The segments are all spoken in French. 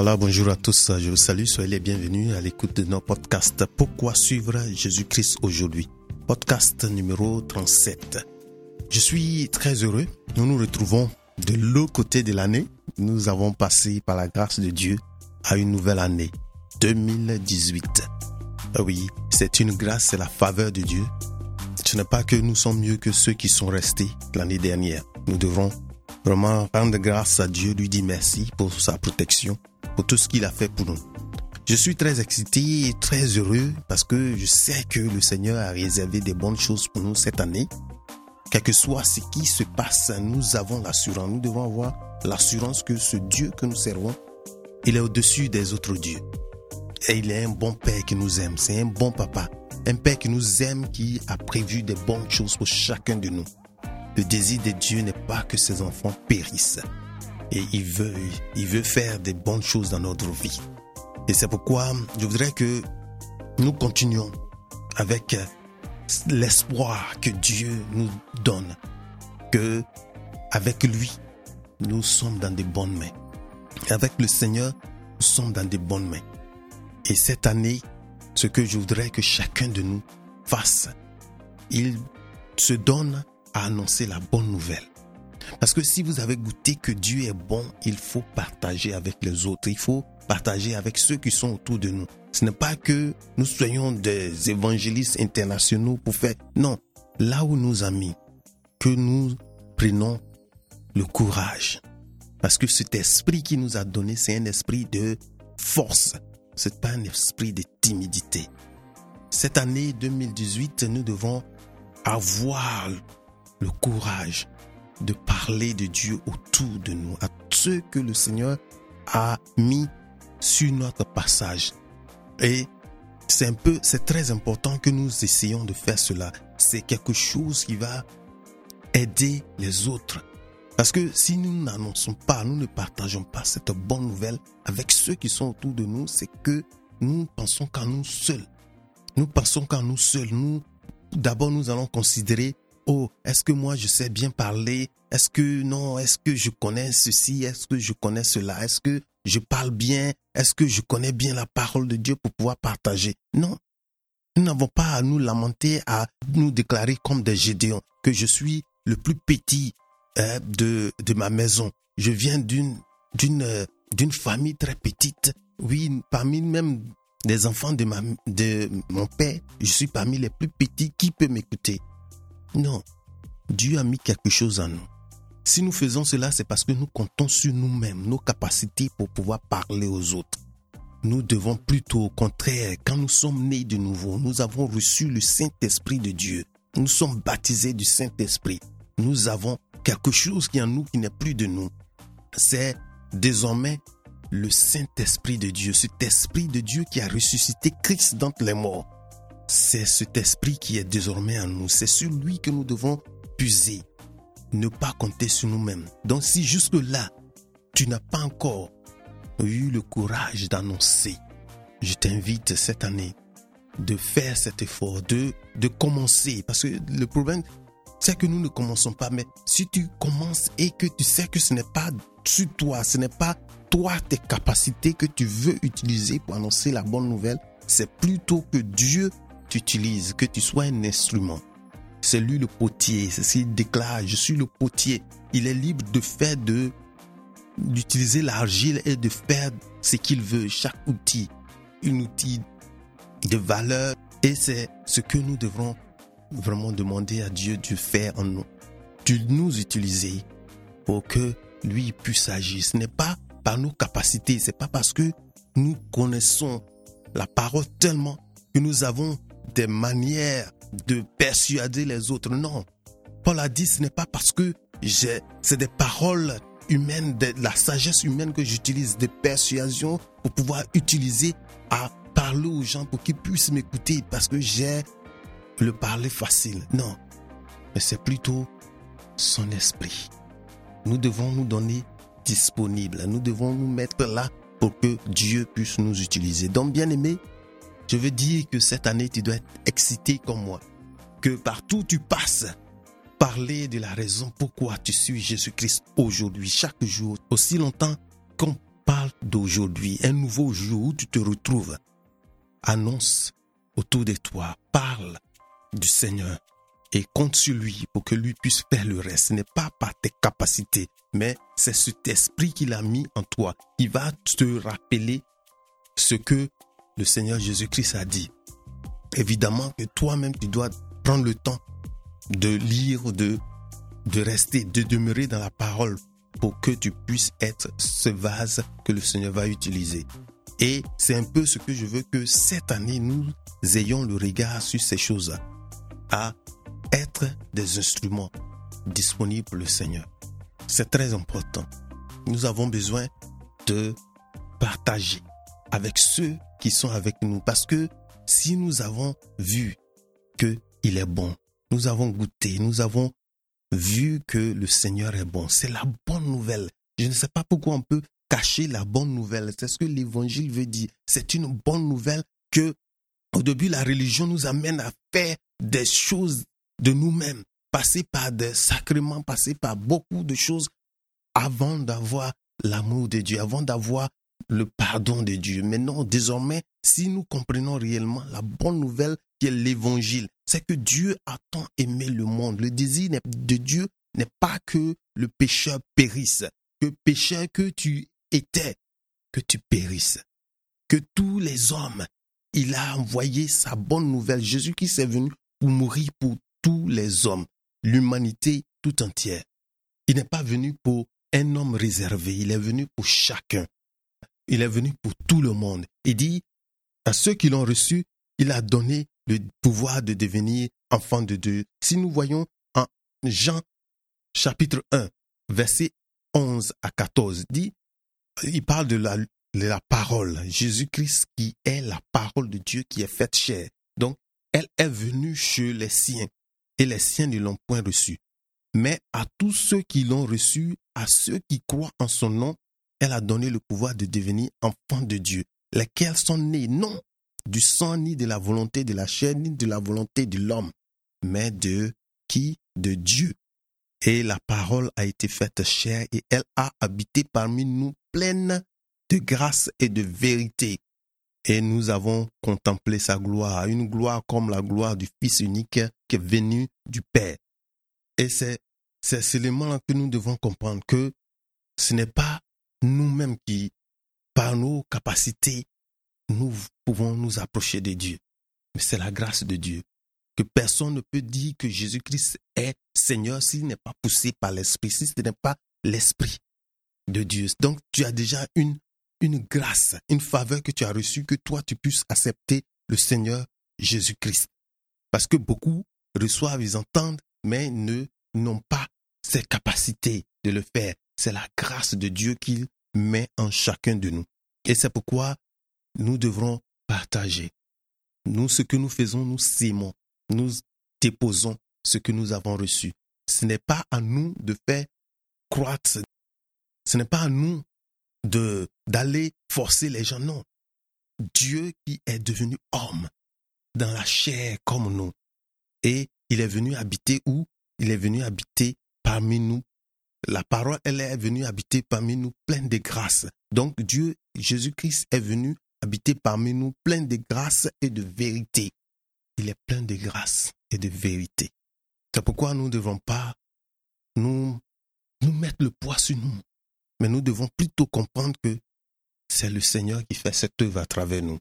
Voilà, bonjour à tous. Je vous salue. Soyez les bienvenus à l'écoute de nos podcasts Pourquoi suivre Jésus-Christ aujourd'hui? Podcast numéro 37. Je suis très heureux. Nous nous retrouvons de l'autre côté de l'année. Nous avons passé par la grâce de Dieu à une nouvelle année, 2018. Ah oui, c'est une grâce, c'est la faveur de Dieu. Ce n'est pas que nous sommes mieux que ceux qui sont restés l'année dernière. Nous devrons vraiment rendre grâce à Dieu, lui dire merci pour sa protection, pour tout ce qu'il a fait pour nous. Je suis très excité et très heureux parce que je sais que le Seigneur a réservé des bonnes choses pour nous cette année. Quel que soit ce qui se passe, nous avons l'assurance, nous devons avoir l'assurance que ce Dieu que nous servons, il est au-dessus des autres dieux. Et il est un bon Père qui nous aime, c'est un bon papa, un Père qui nous aime, qui a prévu des bonnes choses pour chacun de nous. Le désir de Dieu n'est pas que ses enfants périssent. Et il veut, il veut faire des bonnes choses dans notre vie. Et c'est pourquoi je voudrais que nous continuions avec l'espoir que Dieu nous donne. Que avec lui, nous sommes dans de bonnes mains. Avec le Seigneur, nous sommes dans de bonnes mains. Et cette année, ce que je voudrais que chacun de nous fasse, il se donne annoncer la bonne nouvelle. Parce que si vous avez goûté que Dieu est bon, il faut partager avec les autres. Il faut partager avec ceux qui sont autour de nous. Ce n'est pas que nous soyons des évangélistes internationaux pour faire. Non, là où nous amis, que nous prenons le courage. Parce que cet esprit qui nous a donné, c'est un esprit de force. C'est pas un esprit de timidité. Cette année 2018, nous devons avoir le courage de parler de Dieu autour de nous, à ceux que le Seigneur a mis sur notre passage. Et c'est un peu, c'est très important que nous essayons de faire cela. C'est quelque chose qui va aider les autres. Parce que si nous n'annonçons pas, nous ne partageons pas cette bonne nouvelle avec ceux qui sont autour de nous, c'est que nous pensons qu'à nous seuls. Nous pensons qu'à nous seuls. Nous, d'abord, nous allons considérer oh, est-ce que moi je sais bien parler? Est-ce que non Est-ce que je connais ceci? Est-ce que je connais cela? Est-ce que je parle bien? Est-ce que je connais bien la parole de Dieu pour pouvoir partager? Non. Nous n'avons pas à nous lamenter, à nous déclarer comme des Gédéons, que je suis le plus petit euh, de, de ma maison. Je viens d'une, d'une, d'une famille très petite. Oui, parmi même des enfants de, ma, de mon père, je suis parmi les plus petits qui peut m'écouter. Non. Dieu a mis quelque chose en nous. Si nous faisons cela, c'est parce que nous comptons sur nous-mêmes, nos capacités pour pouvoir parler aux autres. Nous devons plutôt au contraire, quand nous sommes nés de nouveau, nous avons reçu le Saint-Esprit de Dieu. Nous sommes baptisés du Saint-Esprit. Nous avons quelque chose qui est en nous qui n'est plus de nous. C'est désormais le Saint-Esprit de Dieu, cet Esprit de Dieu qui a ressuscité Christ d'entre les morts c'est cet esprit qui est désormais en nous. C'est sur lui que nous devons puiser. Ne pas compter sur nous-mêmes. Donc si jusque-là, tu n'as pas encore eu le courage d'annoncer, je t'invite cette année de faire cet effort, de, de commencer. Parce que le problème, c'est que nous ne commençons pas. Mais si tu commences et que tu sais que ce n'est pas sur toi, ce n'est pas toi, tes capacités que tu veux utiliser pour annoncer la bonne nouvelle, c'est plutôt que Dieu utilises, que tu sois un instrument. C'est lui le potier, c'est ce qu'il déclare, je suis le potier. Il est libre de faire de, d'utiliser l'argile et de faire ce qu'il veut. Chaque outil, un outil de valeur. Et c'est ce que nous devrons vraiment demander à Dieu de faire en nous. De nous utiliser pour que lui puisse agir. Ce n'est pas par nos capacités, c'est pas parce que nous connaissons la parole tellement que nous avons des manières de persuader les autres. Non. Paul a dit, ce n'est pas parce que j'ai, c'est des paroles humaines, de la sagesse humaine que j'utilise, des persuasions pour pouvoir utiliser à parler aux gens pour qu'ils puissent m'écouter parce que j'ai le parler facile. Non. Mais c'est plutôt son esprit. Nous devons nous donner disponible. Nous devons nous mettre là pour que Dieu puisse nous utiliser. Donc, bien aimé, je veux dire que cette année, tu dois être excité comme moi. Que partout tu passes, parler de la raison pourquoi tu suis Jésus-Christ aujourd'hui, chaque jour, aussi longtemps qu'on parle d'aujourd'hui, un nouveau jour où tu te retrouves. Annonce autour de toi, parle du Seigneur et compte sur lui pour que lui puisse faire le reste. Ce n'est pas par tes capacités, mais c'est cet esprit qu'il a mis en toi. Il va te rappeler ce que le Seigneur Jésus-Christ a dit. Évidemment que toi-même, tu dois prendre le temps de lire, de, de rester, de demeurer dans la parole pour que tu puisses être ce vase que le Seigneur va utiliser. Et c'est un peu ce que je veux que cette année, nous ayons le regard sur ces choses à être des instruments disponibles pour le Seigneur. C'est très important. Nous avons besoin de partager avec ceux qui sont avec nous parce que si nous avons vu que il est bon, nous avons goûté, nous avons vu que le Seigneur est bon, c'est la bonne nouvelle. Je ne sais pas pourquoi on peut cacher la bonne nouvelle. C'est ce que l'évangile veut dire. C'est une bonne nouvelle que au début la religion nous amène à faire des choses de nous-mêmes, passer par des sacrements, passer par beaucoup de choses avant d'avoir l'amour de Dieu, avant d'avoir le pardon de Dieu. Mais non, désormais, si nous comprenons réellement la bonne nouvelle qui est l'évangile, c'est que Dieu a tant aimé le monde. Le désir de Dieu n'est pas que le pécheur périsse, que pécheur que tu étais, que tu périsses. Que tous les hommes, il a envoyé sa bonne nouvelle. Jésus qui est venu pour mourir pour tous les hommes, l'humanité tout entière. Il n'est pas venu pour un homme réservé, il est venu pour chacun. Il est venu pour tout le monde. Il dit, à ceux qui l'ont reçu, il a donné le pouvoir de devenir enfants de Dieu. Si nous voyons en Jean chapitre 1, verset 11 à 14, dit, il parle de la, de la parole, Jésus-Christ qui est la parole de Dieu qui est faite chair. Donc, elle est venue chez les siens et les siens ne l'ont point reçue. Mais à tous ceux qui l'ont reçu, à ceux qui croient en son nom, elle a donné le pouvoir de devenir enfants de Dieu, lesquels sont nés non du sang ni de la volonté de la chair ni de la volonté de l'homme, mais de qui? De Dieu. Et la parole a été faite chair et elle a habité parmi nous pleine de grâce et de vérité. Et nous avons contemplé sa gloire, une gloire comme la gloire du Fils unique qui est venu du Père. Et c'est c'est seulement que nous devons comprendre que ce n'est pas nous-mêmes qui, par nos capacités, nous pouvons nous approcher de Dieu. Mais c'est la grâce de Dieu. Que personne ne peut dire que Jésus-Christ est Seigneur s'il n'est pas poussé par l'Esprit, si ce n'est pas l'Esprit de Dieu. Donc tu as déjà une, grâce, une faveur que tu as reçue, que toi tu puisses accepter le Seigneur Jésus-Christ. Parce que beaucoup reçoivent, ils entendent, mais ne n'ont pas cette capacité de le faire. C'est la grâce de Dieu qu'il met en chacun de nous. Et c'est pourquoi nous devrons partager. Nous, ce que nous faisons, nous s'aimons. Nous déposons ce que nous avons reçu. Ce n'est pas à nous de faire croître. Ce n'est pas à nous de d'aller forcer les gens. Non. Dieu qui est devenu homme dans la chair comme nous. Et il est venu habiter où? Il est venu habiter parmi nous. La parole, elle est venue habiter parmi nous pleine de grâce. Donc Dieu, Jésus-Christ est venu habiter parmi nous plein de grâce et de vérité. Il est plein de grâce et de vérité. C'est pourquoi nous ne devons pas nous, nous mettre le poids sur nous. Mais nous devons plutôt comprendre que c'est le Seigneur qui fait cette œuvre à travers nous.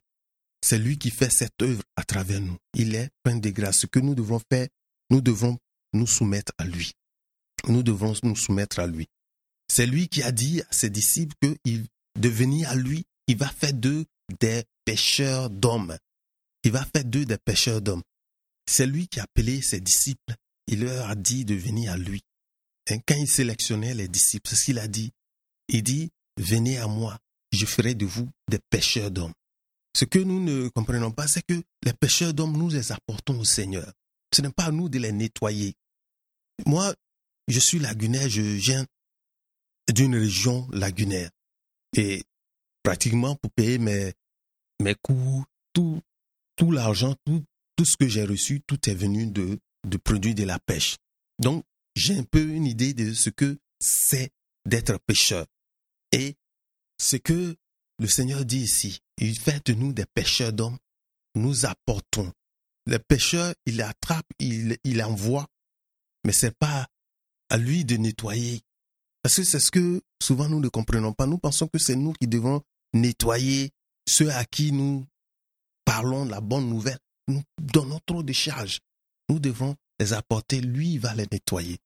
C'est lui qui fait cette œuvre à travers nous. Il est plein de grâce. Ce que nous devons faire, nous devons nous soumettre à lui. Nous devons nous soumettre à lui. C'est lui qui a dit à ses disciples que de venir à lui, il va faire d'eux des pêcheurs d'hommes. Il va faire d'eux des pêcheurs d'hommes. C'est lui qui a appelé ses disciples. Il leur a dit de venir à lui. Et quand il sélectionnait les disciples, c'est ce qu'il a dit. Il dit, venez à moi, je ferai de vous des pêcheurs d'hommes. Ce que nous ne comprenons pas, c'est que les pêcheurs d'hommes, nous les apportons au Seigneur. Ce n'est pas à nous de les nettoyer. Moi, je suis lagunaire, je viens d'une région lagunaire. Et pratiquement pour payer mes, mes coûts, tout, tout l'argent, tout, tout ce que j'ai reçu, tout est venu de, de produits de la pêche. Donc, j'ai un peu une idée de ce que c'est d'être pêcheur. Et ce que le Seigneur dit ici, il fait de nous des pêcheurs d'hommes, nous apportons. Les pêcheurs, il attrape, il, il envoie, mais c'est pas à lui de nettoyer. Parce que c'est ce que souvent nous ne comprenons pas. Nous pensons que c'est nous qui devons nettoyer ceux à qui nous parlons la bonne nouvelle. Nous donnons trop de charges. Nous devons les apporter. Lui, il va les nettoyer.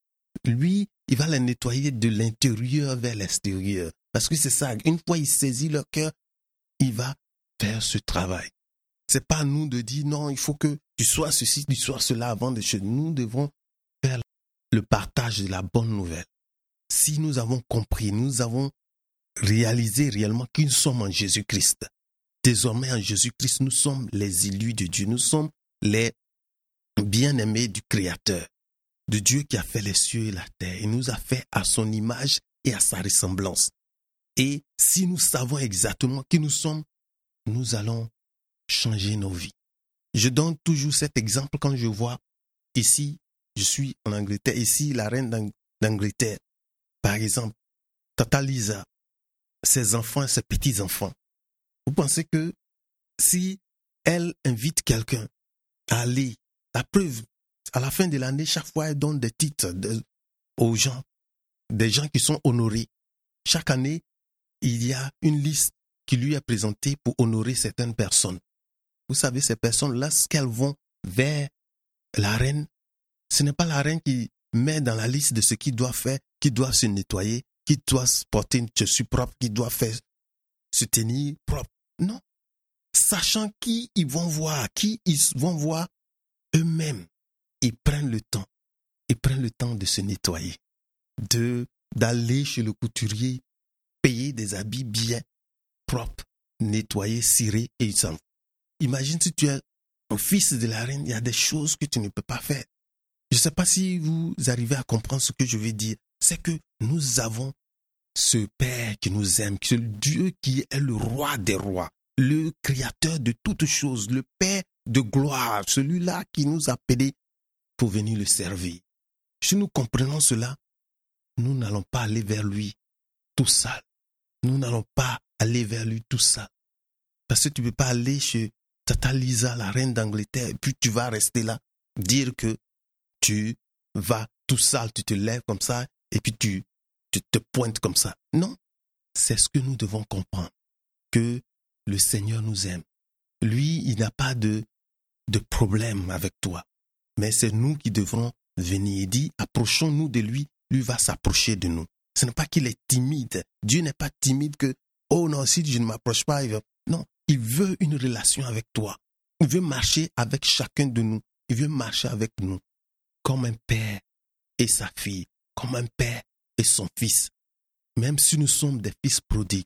Lui, il va les nettoyer de l'intérieur vers l'extérieur. Parce que c'est ça. Une fois il saisit leur cœur, il va faire ce travail. C'est pas à nous de dire non, il faut que tu sois ceci, tu sois cela avant de chez nous. devons faire le partage de la bonne nouvelle. Si nous avons compris, nous avons réalisé réellement que nous sommes en Jésus-Christ. Désormais en Jésus-Christ, nous sommes les élus de Dieu. Nous sommes les bien-aimés du Créateur, de Dieu qui a fait les cieux et la terre et nous a fait à son image et à sa ressemblance. Et si nous savons exactement qui nous sommes, nous allons changer nos vies. Je donne toujours cet exemple quand je vois ici, je suis en Angleterre, ici la reine d'Angleterre, par exemple, Tata Lisa, ses enfants, ses petits-enfants. Vous pensez que si elle invite quelqu'un à aller, la preuve, à la fin de l'année, chaque fois elle donne des titres aux gens, des gens qui sont honorés. Chaque année, il y a une liste qui lui est présentée pour honorer certaines personnes. Vous savez, ces personnes, lorsqu'elles vont vers la reine, ce n'est pas la reine qui met dans la liste de ce qu'il doit faire, qui doit se nettoyer, qui doit porter une chaussure propre, qui doit faire se tenir propre. Non. Sachant qui ils vont voir, qui ils vont voir eux-mêmes, ils prennent le temps. Ils prennent le temps de se nettoyer, de d'aller chez le couturier payer des habits bien propres, nettoyés, cirés et ils s'en Imagine si tu es un fils de la reine, il y a des choses que tu ne peux pas faire. Je ne sais pas si vous arrivez à comprendre ce que je veux dire. C'est que nous avons ce Père qui nous aime, ce Dieu qui est le roi des rois, le créateur de toutes choses, le Père de gloire, celui-là qui nous a appelés pour venir le servir. Si nous comprenons cela, nous n'allons pas aller vers lui tout seul. Nous n'allons pas aller vers lui tout ça. Parce que tu ne peux pas aller chez Tata Lisa, la reine d'Angleterre, et puis tu vas rester là, dire que tu vas tout sale, tu te lèves comme ça, et puis tu, te pointes comme ça. Non, c'est ce que nous devons comprendre, que le Seigneur nous aime. Lui, il n'a pas de, de problème avec toi, mais c'est nous qui devrons venir. Il dit, approchons-nous de lui, lui va s'approcher de nous. Ce n'est pas qu'il est timide. Dieu n'est pas timide que, oh non, si je ne m'approche pas, il veut... Non, il veut une relation avec toi. Il veut marcher avec chacun de nous. Il veut marcher avec nous comme un père et sa fille, comme un père et son fils. Même si nous sommes des fils prodigues,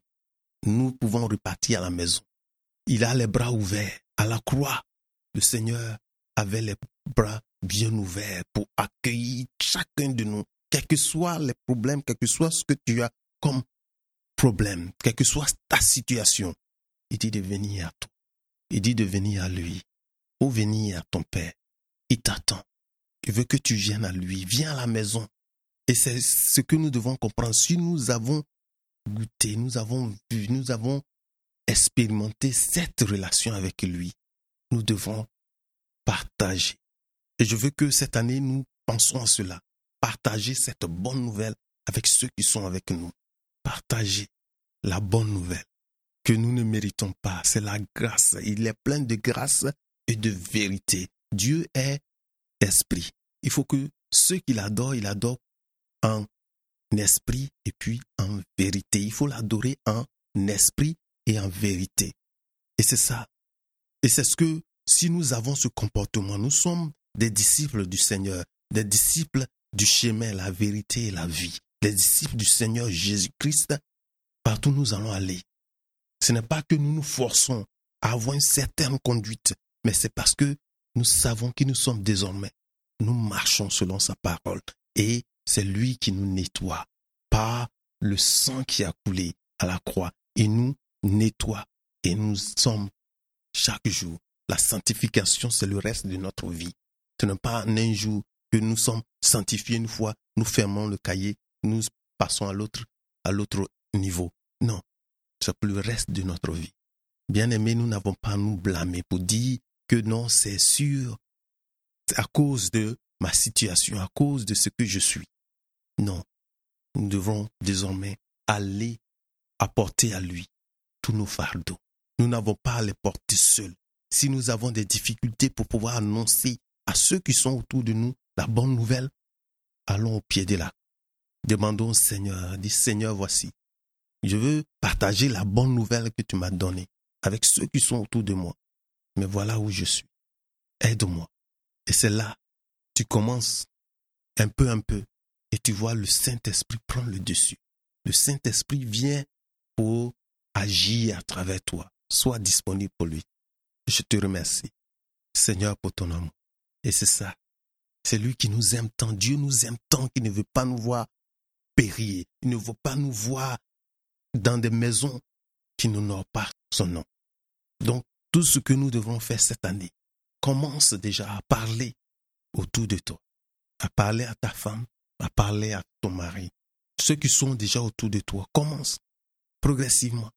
nous pouvons repartir à la maison. Il a les bras ouverts. À la croix, le Seigneur avait les bras bien ouverts pour accueillir chacun de nous quels que soient les problèmes, quel que soit ce que tu as comme problème, quelle que soit ta situation, il dit de venir à toi. Il dit de venir à lui ou venir à ton Père. Il t'attend. Il veut que tu viennes à lui. Viens à la maison. Et c'est ce que nous devons comprendre. Si nous avons goûté, nous avons vu, nous avons expérimenté cette relation avec lui, nous devons partager. Et je veux que cette année, nous pensons à cela partager cette bonne nouvelle avec ceux qui sont avec nous. Partager la bonne nouvelle que nous ne méritons pas. C'est la grâce. Il est plein de grâce et de vérité. Dieu est esprit. Il faut que ceux qui l'adorent, il adorent en esprit et puis en vérité. Il faut l'adorer en esprit et en vérité. Et c'est ça. Et c'est ce que, si nous avons ce comportement, nous sommes des disciples du Seigneur, des disciples du chemin, la vérité et la vie. Les disciples du Seigneur Jésus-Christ, partout nous allons aller. Ce n'est pas que nous nous forçons à avoir une certaine conduite, mais c'est parce que nous savons qui nous sommes désormais. Nous marchons selon sa parole et c'est lui qui nous nettoie par le sang qui a coulé à la croix. et nous nettoie et nous sommes chaque jour. La sanctification, c'est le reste de notre vie. Ce n'est pas un jour que nous sommes sanctifiés une fois, nous fermons le cahier, nous passons à l'autre, à l'autre niveau. Non. c'est pour le reste de notre vie. Bien aimé, nous n'avons pas à nous blâmer pour dire que non, c'est sûr, à cause de ma situation, à cause de ce que je suis. Non, nous devons désormais aller apporter à lui tous nos fardeaux. Nous n'avons pas à les porter seuls. Si nous avons des difficultés pour pouvoir annoncer à ceux qui sont autour de nous la bonne nouvelle, allons au pied de la. Demandons au Seigneur, dis Seigneur, voici. Je veux partager la bonne nouvelle que tu m'as donnée avec ceux qui sont autour de moi. Mais voilà où je suis. Aide-moi. Et c'est là, tu commences un peu, un peu, et tu vois le Saint-Esprit prendre le dessus. Le Saint-Esprit vient pour agir à travers toi. Sois disponible pour lui. Je te remercie, Seigneur, pour ton amour. Et c'est ça. C'est lui qui nous aime tant. Dieu nous aime tant qu'il ne veut pas nous voir périr. Il ne veut pas nous voir dans des maisons qui n'honorent pas son nom. Donc, tout ce que nous devons faire cette année, commence déjà à parler autour de toi, à parler à ta femme, à parler à ton mari. Ceux qui sont déjà autour de toi, commence progressivement.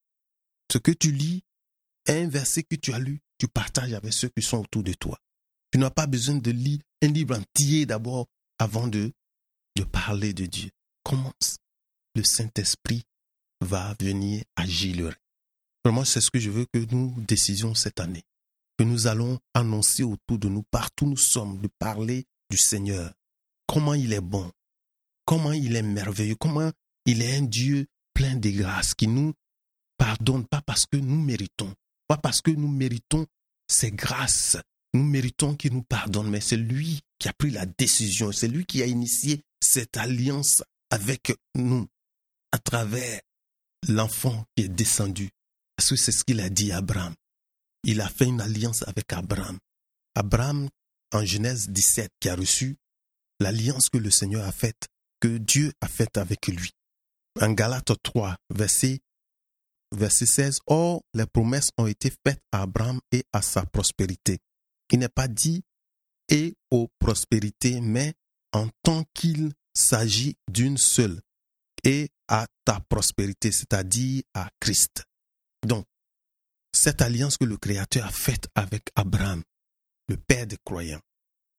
Ce que tu lis, un verset que tu as lu, tu partages avec ceux qui sont autour de toi. Tu n'as pas besoin de lire un livre entier d'abord avant de, de parler de Dieu. Commence. Le Saint-Esprit va venir agir. Vraiment, c'est ce que je veux que nous décisions cette année. Que nous allons annoncer autour de nous, partout où nous sommes, de parler du Seigneur. Comment il est bon. Comment il est merveilleux. Comment il est un Dieu plein de grâce qui nous pardonne pas parce que nous méritons, pas parce que nous méritons ses grâces, nous méritons qu'il nous pardonne, mais c'est lui qui a pris la décision, c'est lui qui a initié cette alliance avec nous à travers l'enfant qui est descendu. Parce que c'est ce qu'il a dit à Abraham. Il a fait une alliance avec Abraham. Abraham, en Genèse 17, qui a reçu l'alliance que le Seigneur a faite, que Dieu a faite avec lui. En Galates 3, verset, verset 16, Or, les promesses ont été faites à Abraham et à sa prospérité. Il n'est pas dit et aux prospérités, mais en tant qu'il s'agit d'une seule, et à ta prospérité, c'est-à-dire à Christ. Donc, cette alliance que le Créateur a faite avec Abraham, le père des croyants,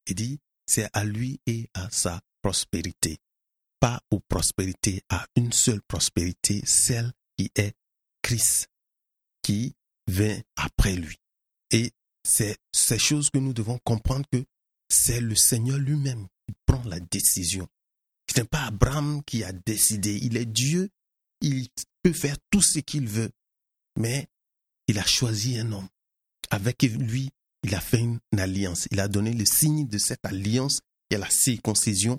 il dit, c'est à lui et à sa prospérité, pas aux prospérités, à une seule prospérité, celle qui est Christ, qui vient après lui. Et c'est ces choses que nous devons comprendre que c'est le Seigneur lui-même qui prend la décision. Ce n'est pas Abraham qui a décidé, il est Dieu, il peut faire tout ce qu'il veut, mais il a choisi un homme. Avec lui, il a fait une, alliance, il a donné le signe de cette alliance et la circoncision.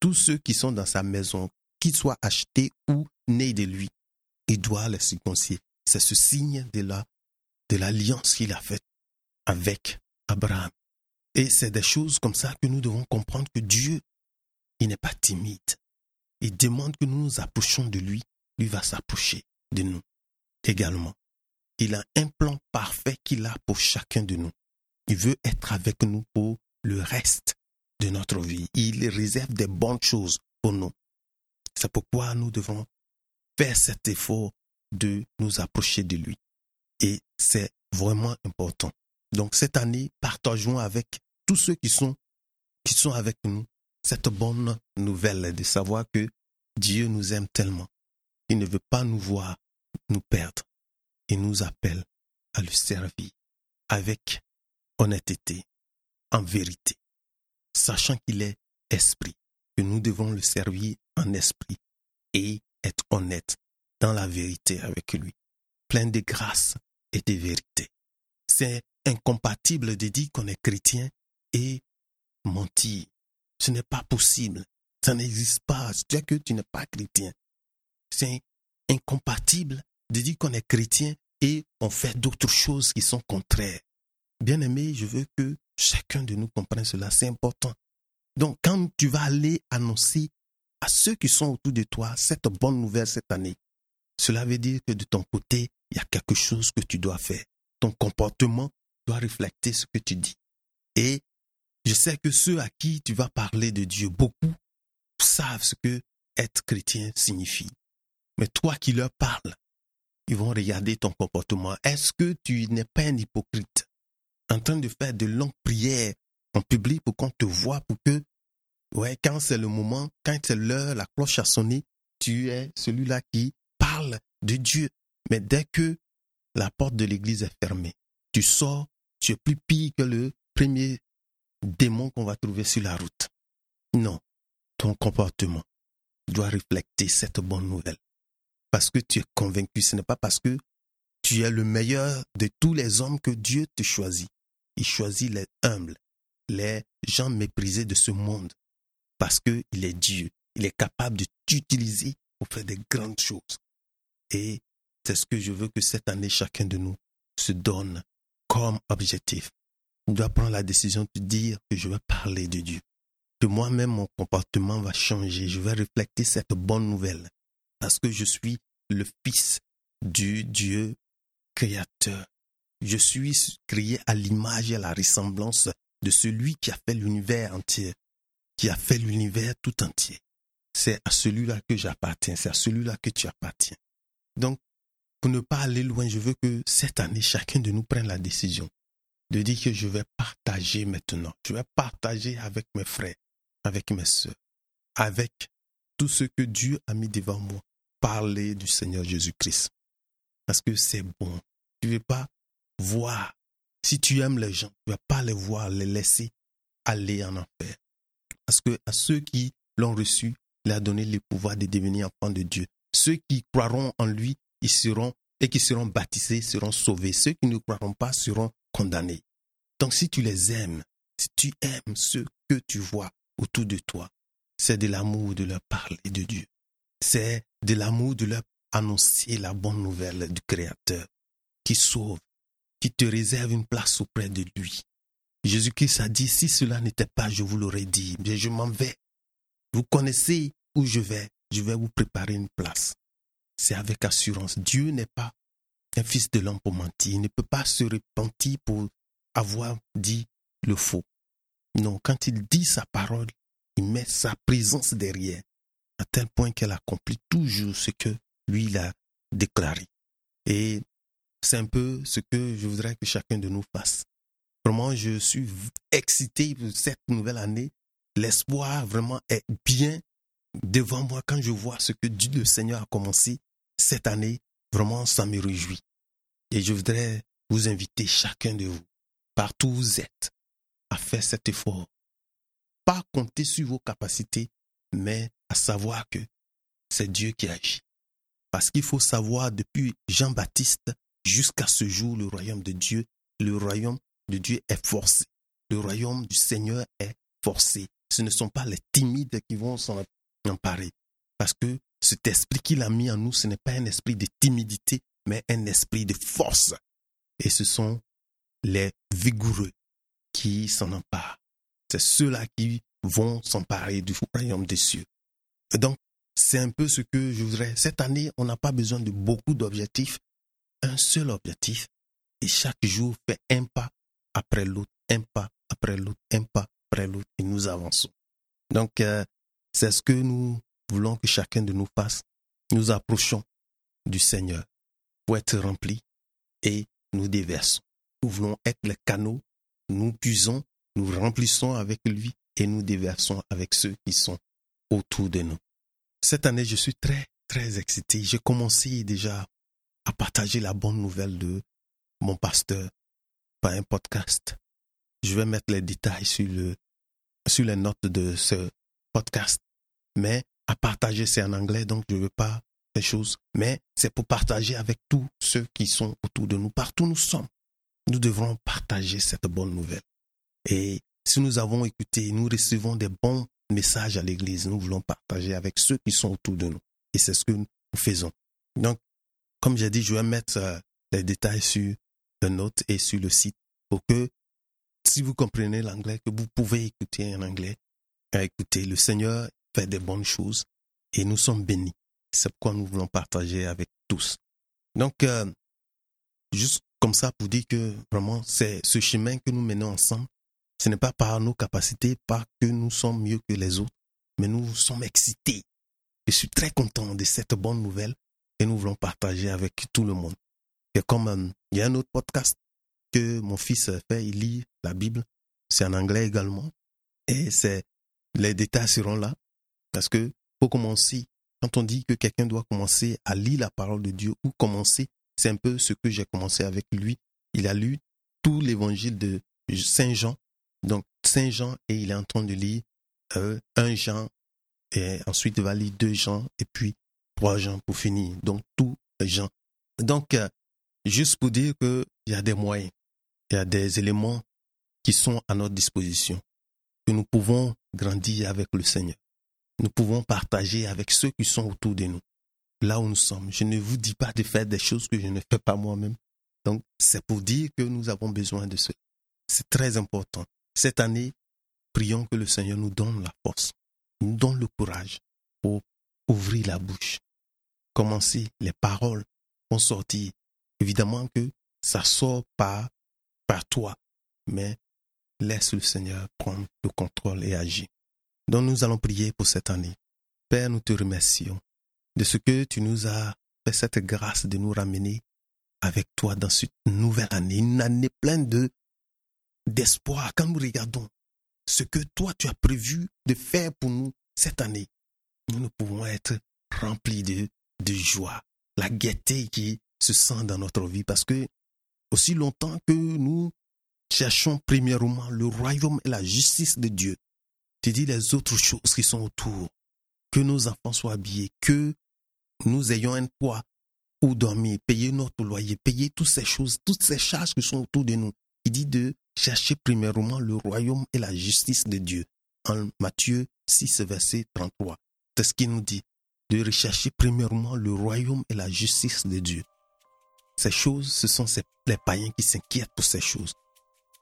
Tous ceux qui sont dans sa maison, qu'ils soient achetés ou nés de lui, il doit les circoncire. C'est ce signe de la de l'alliance qu'il a faite avec Abraham. Et c'est des choses comme ça que nous devons comprendre que Dieu, il n'est pas timide. Il demande que nous nous approchions de lui, lui va s'approcher de nous également. Il a un plan parfait qu'il a pour chacun de nous. Il veut être avec nous pour le reste de notre vie. Il réserve des bonnes choses pour nous. C'est pourquoi nous devons faire cet effort de nous approcher de lui. Et c'est vraiment important. Donc cette année, partageons avec tous ceux qui sont, qui sont avec nous cette bonne nouvelle de savoir que Dieu nous aime tellement. Il ne veut pas nous voir nous perdre. Il nous appelle à le servir avec honnêteté, en vérité, sachant qu'il est esprit, que nous devons le servir en esprit et être honnête dans la vérité avec lui, plein de grâce et de vérité. C'est incompatible de dire qu'on est chrétien et mentir. Ce n'est pas possible. Ça n'existe pas. C'est que tu n'es pas chrétien. C'est incompatible de dire qu'on est chrétien et on fait d'autres choses qui sont contraires. Bien aimé, je veux que chacun de nous comprenne cela. C'est important. Donc, quand tu vas aller annoncer à ceux qui sont autour de toi cette bonne nouvelle cette année, cela veut dire que de ton côté, il y a quelque chose que tu dois faire. Ton comportement dois refléter ce que tu dis. Et je sais que ceux à qui tu vas parler de Dieu, beaucoup savent ce que être chrétien signifie. Mais toi qui leur parles, ils vont regarder ton comportement. Est-ce que tu n'es pas un hypocrite en train de faire de longues prières en public pour qu'on te voit, pour que, ouais, quand c'est le moment, quand c'est l'heure, la cloche a sonné, tu es celui-là qui parle de Dieu. Mais dès que la porte de l'église est fermée, tu sors, tu es plus pire que le premier démon qu'on va trouver sur la route. Non, ton comportement doit refléter cette bonne nouvelle. Parce que tu es convaincu, ce n'est pas parce que tu es le meilleur de tous les hommes que Dieu te choisit. Il choisit les humbles, les gens méprisés de ce monde, parce qu'il est Dieu. Il est capable de t'utiliser pour faire des grandes choses. Et c'est ce que je veux que cette année, chacun de nous se donne comme objectif. Il doit prendre la décision de dire que je vais parler de Dieu. Que moi-même, mon comportement va changer. Je vais refléter cette bonne nouvelle. Parce que je suis le fils du Dieu créateur. Je suis créé à l'image et à la ressemblance de celui qui a fait l'univers entier, qui a fait l'univers tout entier. C'est à celui-là que j'appartiens, c'est à celui-là que tu appartiens. Donc, pour ne pas aller loin, je veux que cette année, chacun de nous prenne la décision de dire que je vais partager maintenant. Je vais partager avec mes frères, avec mes soeurs, avec tout ce que Dieu a mis devant moi. Parler du Seigneur Jésus-Christ. Parce que c'est bon. Tu ne veux pas voir. Si tu aimes les gens, tu ne vas pas les voir, les laisser aller en enfer. Parce que à ceux qui l'ont reçu, il a donné le pouvoir de devenir enfants de Dieu. Ceux qui croiront en lui, ils seront et qui seront baptisés seront sauvés. Ceux qui ne croiront pas seront condamnés. Donc si tu les aimes, si tu aimes ceux que tu vois autour de toi, c'est de l'amour de leur parler de Dieu. C'est de l'amour de leur annoncer la bonne nouvelle du Créateur qui sauve, qui te réserve une place auprès de lui. Jésus-Christ a dit, si cela n'était pas, je vous l'aurais dit, mais je m'en vais. Vous connaissez où je vais, je vais vous préparer une place. C'est avec assurance. Dieu n'est pas un fils de l'homme pour mentir. Il ne peut pas se repentir pour avoir dit le faux. Non, quand il dit sa parole, il met sa présence derrière, à tel point qu'elle accomplit toujours ce que lui il a déclaré. Et c'est un peu ce que je voudrais que chacun de nous fasse. Vraiment, je suis excité pour cette nouvelle année. L'espoir vraiment est bien devant moi quand je vois ce que Dieu le Seigneur a commencé cette année. Vraiment, ça me réjouit. Et je voudrais vous inviter chacun de vous, partout où vous êtes, à faire cet effort. Pas compter sur vos capacités, mais à savoir que c'est Dieu qui agit. Parce qu'il faut savoir, depuis Jean-Baptiste jusqu'à ce jour, le royaume de Dieu, le royaume de Dieu est forcé. Le royaume du Seigneur est forcé. Ce ne sont pas les timides qui vont s'en emparer. Parce que cet esprit qu'il a mis en nous, ce n'est pas un esprit de timidité, mais un esprit de force. Et ce sont les vigoureux qui s'en emparent. C'est ceux-là qui vont s'emparer du royaume des cieux. Et donc, c'est un peu ce que je voudrais. Cette année, on n'a pas besoin de beaucoup d'objectifs. Un seul objectif. Et chaque jour fait un pas après l'autre, un pas après l'autre, un pas après l'autre. Et nous avançons. Donc, euh, c'est ce que nous voulons que chacun de nous fasse. Nous approchons du Seigneur pour être remplis et nous déversons. Nous voulons être les canaux, nous puisons, nous remplissons avec lui et nous déversons avec ceux qui sont autour de nous. Cette année, je suis très, très excité. J'ai commencé déjà à partager la bonne nouvelle de mon pasteur par un podcast. Je vais mettre les détails sur, le, sur les notes de ce podcast. Mais à partager, c'est en anglais, donc je ne veux pas choses, mais c'est pour partager avec tous ceux qui sont autour de nous, partout nous sommes. Nous devrons partager cette bonne nouvelle. Et si nous avons écouté, nous recevons des bons messages à l'église, nous voulons partager avec ceux qui sont autour de nous. Et c'est ce que nous faisons. Donc, comme j'ai dit, je vais mettre euh, les détails sur les notes et sur le site pour que, si vous comprenez l'anglais, que vous pouvez écouter en anglais, écouter. Le Seigneur fait des bonnes choses et nous sommes bénis. C'est pourquoi nous voulons partager avec tous. Donc, euh, juste comme ça pour dire que vraiment, c'est ce chemin que nous menons ensemble. Ce n'est pas par nos capacités, pas que nous sommes mieux que les autres, mais nous sommes excités. Je suis très content de cette bonne nouvelle et nous voulons partager avec tout le monde. Et comme euh, il y a un autre podcast que mon fils fait, il lit la Bible, c'est en anglais également, et c'est les détails seront là, parce que pour commencer, quand on dit que quelqu'un doit commencer à lire la parole de Dieu ou commencer, c'est un peu ce que j'ai commencé avec lui. Il a lu tout l'évangile de Saint Jean, donc Saint Jean, et il est en train de lire euh, un Jean, et ensuite il va lire deux Jean, et puis trois Jean pour finir. Donc tout Jean. Donc, euh, juste pour dire qu'il y a des moyens, il y a des éléments qui sont à notre disposition, que nous pouvons grandir avec le Seigneur. Nous pouvons partager avec ceux qui sont autour de nous, là où nous sommes. Je ne vous dis pas de faire des choses que je ne fais pas moi-même. Donc, c'est pour dire que nous avons besoin de cela. C'est très important. Cette année, prions que le Seigneur nous donne la force, nous donne le courage pour ouvrir la bouche, commencer les paroles vont sortir. Évidemment que ça sort pas par toi, mais laisse le Seigneur prendre le contrôle et agir. Donc nous allons prier pour cette année. Père, nous te remercions de ce que tu nous as fait cette grâce de nous ramener avec toi dans cette nouvelle année, une année pleine de d'espoir quand nous regardons ce que toi tu as prévu de faire pour nous cette année. Nous ne pouvons être remplis de, de joie, la gaieté qui se sent dans notre vie parce que aussi longtemps que nous cherchons premièrement le royaume et la justice de Dieu, tu dis les autres choses qui sont autour, que nos enfants soient habillés, que nous ayons un poids où dormir, payer notre loyer, payer toutes ces choses, toutes ces charges qui sont autour de nous. Il dit de chercher premièrement le royaume et la justice de Dieu. En Matthieu 6, verset 33. C'est ce qu'il nous dit, de rechercher premièrement le royaume et la justice de Dieu. Ces choses, ce sont les païens qui s'inquiètent pour ces choses.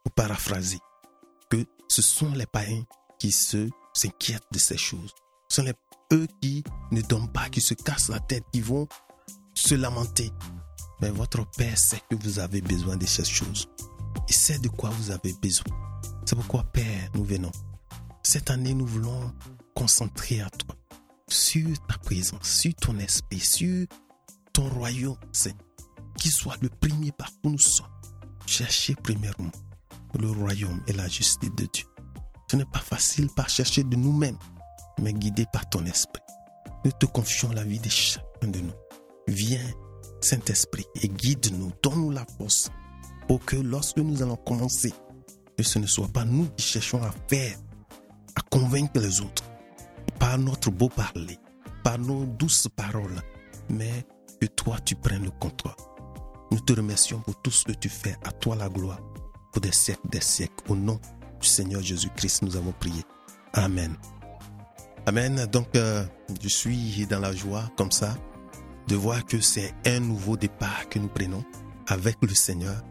Pour paraphraser, que ce sont les païens qui se s'inquiètent de ces choses. Ce sont eux qui ne dorment pas, qui se cassent la tête, qui vont se lamenter. Mais votre Père sait que vous avez besoin de ces choses. Il sait de quoi vous avez besoin. C'est pourquoi, Père, nous venons. Cette année, nous voulons concentrer à toi, sur ta présence, sur ton esprit, sur ton royaume, Seigneur. Qui soit le premier partout nous sommes. Cherchez premièrement le royaume et la justice de Dieu. Ce n'est pas facile par chercher de nous-mêmes, mais guidé par ton esprit. Nous te confions la vie de chacun de nous. Viens, Saint-Esprit, et guide-nous, donne-nous la force pour que lorsque nous allons commencer, que ce ne soit pas nous qui cherchons à faire, à convaincre les autres, par notre beau parler, par nos douces paroles, mais que toi tu prennes le contrôle. Nous te remercions pour tout ce que tu fais. À toi la gloire pour des siècles des siècles. Au nom du Seigneur Jésus-Christ, nous avons prié. Amen. Amen. Donc, euh, je suis dans la joie comme ça de voir que c'est un nouveau départ que nous prenons avec le Seigneur.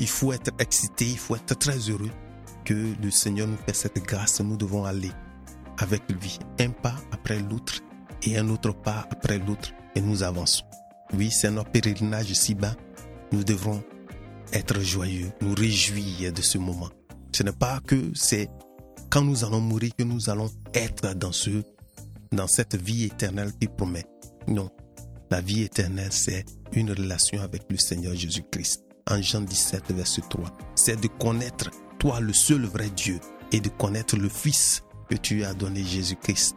Il faut être excité, il faut être très heureux que le Seigneur nous fait cette grâce. Nous devons aller avec lui, un pas après l'autre et un autre pas après l'autre, et nous avançons. Oui, c'est notre pèlerinage ici-bas. Nous devrons être joyeux, nous réjouir de ce moment. Ce n'est pas que c'est quand nous allons mourir que nous allons être dans ce, dans cette vie éternelle qui promet. Non. La vie éternelle, c'est une relation avec le Seigneur Jésus-Christ. En Jean 17, verset 3. C'est de connaître toi, le seul vrai Dieu, et de connaître le Fils que tu as donné Jésus-Christ.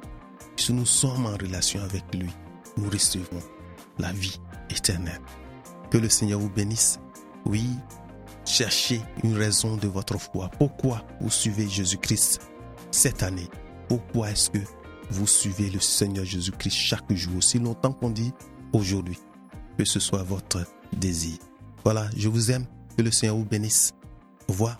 Si nous sommes en relation avec lui, nous recevrons la vie éternelle. Que le Seigneur vous bénisse. Oui, cherchez une raison de votre foi. Pourquoi vous suivez Jésus-Christ cette année? Pourquoi est-ce que vous suivez le Seigneur Jésus-Christ chaque jour, aussi longtemps qu'on dit aujourd'hui? Que ce soit votre désir. Voilà, je vous aime. Que le Seigneur vous bénisse. Au revoir.